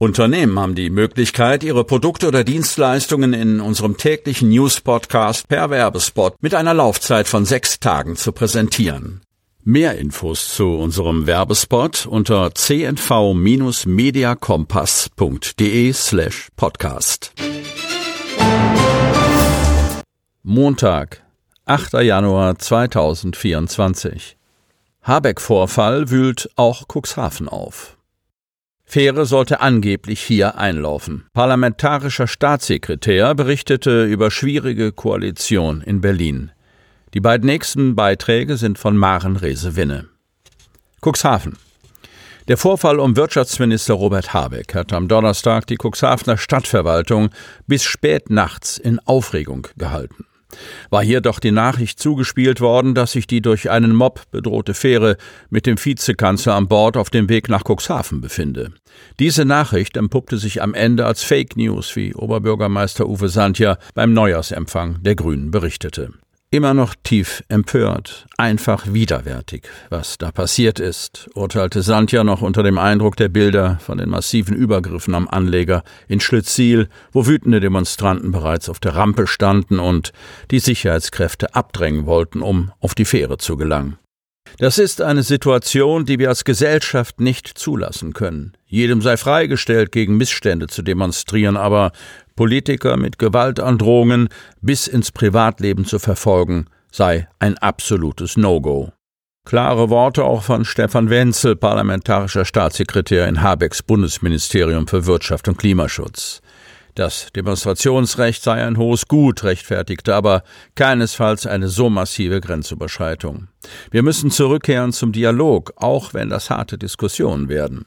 Unternehmen haben die Möglichkeit, ihre Produkte oder Dienstleistungen in unserem täglichen News-Podcast per Werbespot mit einer Laufzeit von sechs Tagen zu präsentieren. Mehr Infos zu unserem Werbespot unter cnv-mediakompass.de slash podcast. Montag, 8. Januar 2024. Habeck-Vorfall wühlt auch Cuxhaven auf. Fähre sollte angeblich hier einlaufen. Parlamentarischer Staatssekretär berichtete über schwierige Koalition in Berlin. Die beiden nächsten Beiträge sind von Maren Rese-Winne. Cuxhaven. Der Vorfall um Wirtschaftsminister Robert Habeck hat am Donnerstag die Cuxhavener Stadtverwaltung bis spät nachts in Aufregung gehalten war hier doch die Nachricht zugespielt worden, dass sich die durch einen Mob bedrohte Fähre mit dem Vizekanzler an Bord auf dem Weg nach Cuxhaven befinde. Diese Nachricht empuppte sich am Ende als Fake News, wie Oberbürgermeister Uwe Sandja beim Neujahrsempfang der Grünen berichtete immer noch tief empört, einfach widerwärtig, was da passiert ist, urteilte Sandja noch unter dem Eindruck der Bilder von den massiven Übergriffen am Anleger in Schlitziel, wo wütende Demonstranten bereits auf der Rampe standen und die Sicherheitskräfte abdrängen wollten, um auf die Fähre zu gelangen. Das ist eine Situation, die wir als Gesellschaft nicht zulassen können. Jedem sei freigestellt, gegen Missstände zu demonstrieren, aber Politiker mit Gewaltandrohungen bis ins Privatleben zu verfolgen, sei ein absolutes No-Go. Klare Worte auch von Stefan Wenzel, parlamentarischer Staatssekretär in Habecks Bundesministerium für Wirtschaft und Klimaschutz. Das Demonstrationsrecht sei ein hohes Gut, rechtfertigte aber keinesfalls eine so massive Grenzüberschreitung. Wir müssen zurückkehren zum Dialog, auch wenn das harte Diskussionen werden.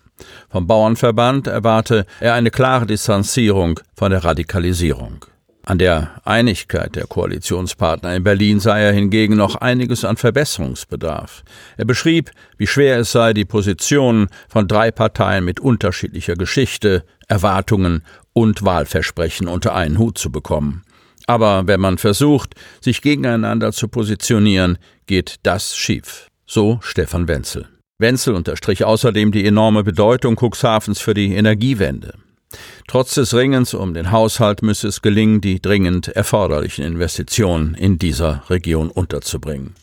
Vom Bauernverband erwarte er eine klare Distanzierung von der Radikalisierung. An der Einigkeit der Koalitionspartner in Berlin sei er hingegen noch einiges an Verbesserungsbedarf. Er beschrieb, wie schwer es sei, die Positionen von drei Parteien mit unterschiedlicher Geschichte, Erwartungen und Wahlversprechen unter einen Hut zu bekommen. Aber wenn man versucht, sich gegeneinander zu positionieren, geht das schief. So Stefan Wenzel. Wenzel unterstrich außerdem die enorme Bedeutung Cuxhavens für die Energiewende. Trotz des Ringens um den Haushalt müsse es gelingen, die dringend erforderlichen Investitionen in dieser Region unterzubringen.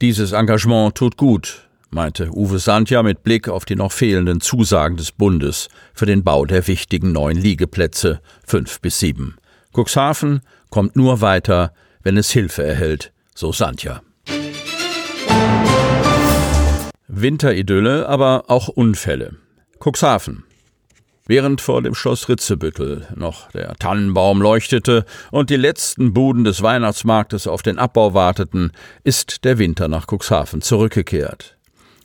Dieses Engagement tut gut, meinte Uwe Sandja mit Blick auf die noch fehlenden Zusagen des Bundes für den Bau der wichtigen neuen Liegeplätze fünf bis sieben. Cuxhaven kommt nur weiter, wenn es Hilfe erhält, so Sandja. Winteridylle, aber auch Unfälle. Cuxhaven. Während vor dem Schloss Ritzebüttel noch der Tannenbaum leuchtete und die letzten Buden des Weihnachtsmarktes auf den Abbau warteten, ist der Winter nach Cuxhaven zurückgekehrt.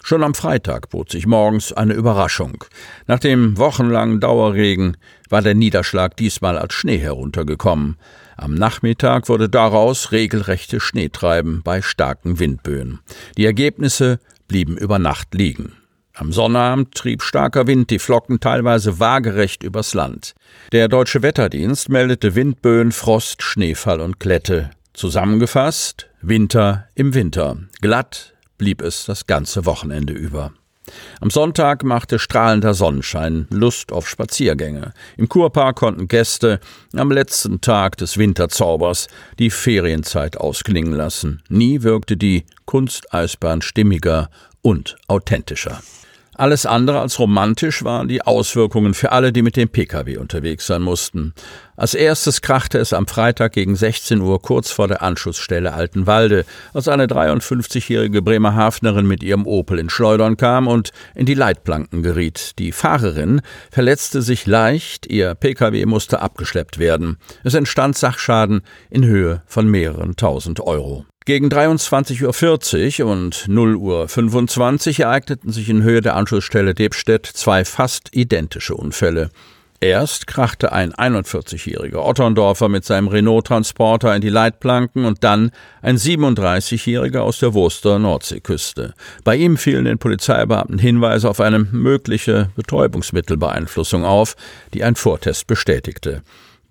Schon am Freitag bot sich morgens eine Überraschung. Nach dem wochenlangen Dauerregen war der Niederschlag diesmal als Schnee heruntergekommen. Am Nachmittag wurde daraus regelrechte Schneetreiben bei starken Windböen. Die Ergebnisse blieben über Nacht liegen. Am Sonnabend trieb starker Wind die Flocken teilweise waagerecht übers Land. Der Deutsche Wetterdienst meldete Windböen, Frost, Schneefall und Glätte. Zusammengefasst Winter im Winter. Glatt, blieb es das ganze Wochenende über. Am Sonntag machte strahlender Sonnenschein Lust auf Spaziergänge. Im Kurpark konnten Gäste am letzten Tag des Winterzaubers die Ferienzeit ausklingen lassen. Nie wirkte die Kunsteisbahn stimmiger und authentischer. Alles andere als romantisch waren die Auswirkungen für alle, die mit dem Pkw unterwegs sein mussten. Als erstes krachte es am Freitag gegen 16 Uhr kurz vor der Anschlussstelle Altenwalde, als eine 53-jährige Bremerhavenerin mit ihrem Opel in Schleudern kam und in die Leitplanken geriet. Die Fahrerin verletzte sich leicht, ihr Pkw musste abgeschleppt werden. Es entstand Sachschaden in Höhe von mehreren tausend Euro. Gegen 23.40 Uhr und 0.25 Uhr ereigneten sich in Höhe der Anschlussstelle Debstedt zwei fast identische Unfälle. Erst krachte ein 41-jähriger Otterndorfer mit seinem Renault-Transporter in die Leitplanken und dann ein 37-jähriger aus der Wurster Nordseeküste. Bei ihm fielen den Polizeibeamten Hinweise auf eine mögliche Betäubungsmittelbeeinflussung auf, die ein Vortest bestätigte.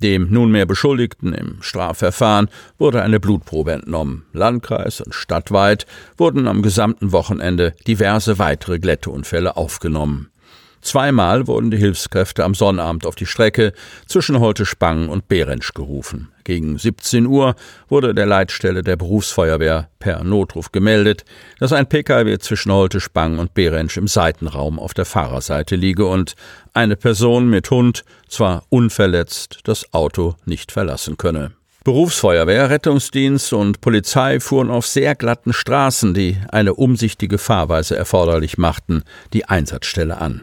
Dem nunmehr Beschuldigten im Strafverfahren wurde eine Blutprobe entnommen. Landkreis und stadtweit wurden am gesamten Wochenende diverse weitere Glätteunfälle aufgenommen. Zweimal wurden die Hilfskräfte am Sonnabend auf die Strecke zwischen Holte-Spangen und Behrensch gerufen. Gegen 17 Uhr wurde der Leitstelle der Berufsfeuerwehr per Notruf gemeldet, dass ein Pkw zwischen Holte-Spangen und Behrensch im Seitenraum auf der Fahrerseite liege und eine Person mit Hund zwar unverletzt das Auto nicht verlassen könne. Berufsfeuerwehr, Rettungsdienst und Polizei fuhren auf sehr glatten Straßen, die eine umsichtige Fahrweise erforderlich machten, die Einsatzstelle an.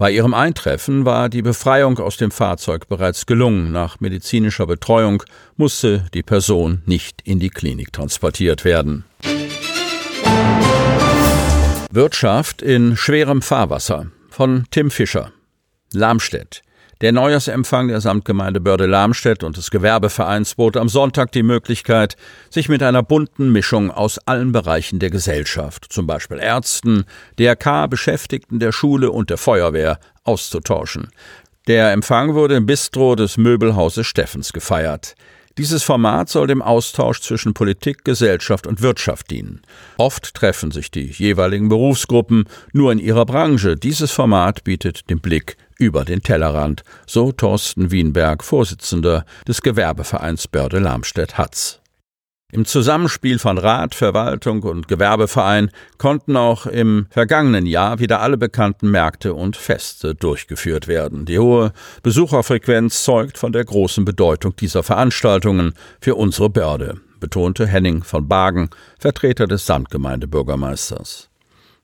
Bei ihrem Eintreffen war die Befreiung aus dem Fahrzeug bereits gelungen. Nach medizinischer Betreuung musste die Person nicht in die Klinik transportiert werden. Wirtschaft in schwerem Fahrwasser von Tim Fischer. Lamstedt. Der Neujahrsempfang der Samtgemeinde Börde-Lamstedt und des Gewerbevereins bot am Sonntag die Möglichkeit, sich mit einer bunten Mischung aus allen Bereichen der Gesellschaft, zum Beispiel Ärzten, DRK, Beschäftigten der Schule und der Feuerwehr, auszutauschen. Der Empfang wurde im Bistro des Möbelhauses Steffens gefeiert. Dieses Format soll dem Austausch zwischen Politik, Gesellschaft und Wirtschaft dienen. Oft treffen sich die jeweiligen Berufsgruppen nur in ihrer Branche. Dieses Format bietet den Blick über den Tellerrand, so Thorsten Wienberg, Vorsitzender des Gewerbevereins Börde-Lamstedt-Hatz. Im Zusammenspiel von Rat, Verwaltung und Gewerbeverein konnten auch im vergangenen Jahr wieder alle bekannten Märkte und Feste durchgeführt werden. Die hohe Besucherfrequenz zeugt von der großen Bedeutung dieser Veranstaltungen für unsere Börde, betonte Henning von Bagen, Vertreter des Sandgemeindebürgermeisters.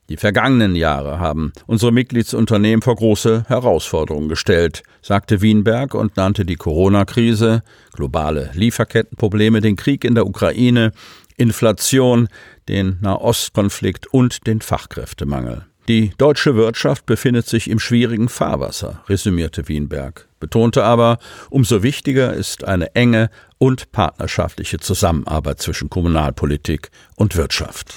Die vergangenen Jahre haben unsere Mitgliedsunternehmen vor große Herausforderungen gestellt, sagte Wienberg und nannte die Corona-Krise, globale Lieferkettenprobleme, den Krieg in der Ukraine, Inflation, den Nahostkonflikt und den Fachkräftemangel. Die deutsche Wirtschaft befindet sich im schwierigen Fahrwasser, resümierte Wienberg, betonte aber, umso wichtiger ist eine enge und partnerschaftliche Zusammenarbeit zwischen Kommunalpolitik und Wirtschaft.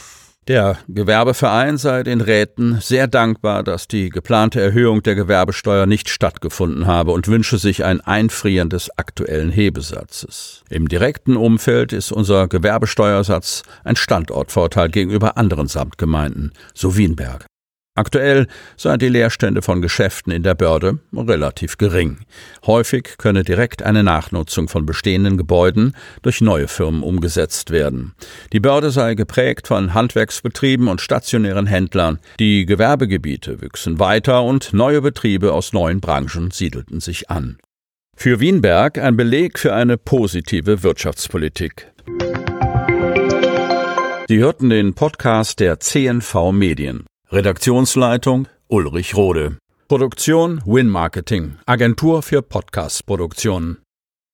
Der Gewerbeverein sei den Räten sehr dankbar, dass die geplante Erhöhung der Gewerbesteuer nicht stattgefunden habe und wünsche sich ein Einfrieren des aktuellen Hebesatzes. Im direkten Umfeld ist unser Gewerbesteuersatz ein Standortvorteil gegenüber anderen Samtgemeinden, so Wienberg. Aktuell seien die Leerstände von Geschäften in der Börde relativ gering. Häufig könne direkt eine Nachnutzung von bestehenden Gebäuden durch neue Firmen umgesetzt werden. Die Börde sei geprägt von Handwerksbetrieben und stationären Händlern. Die Gewerbegebiete wüchsen weiter und neue Betriebe aus neuen Branchen siedelten sich an. Für Wienberg ein Beleg für eine positive Wirtschaftspolitik. Sie hörten den Podcast der CNV Medien. Redaktionsleitung Ulrich Rode. Produktion Win Marketing, Agentur für Podcast-Produktionen.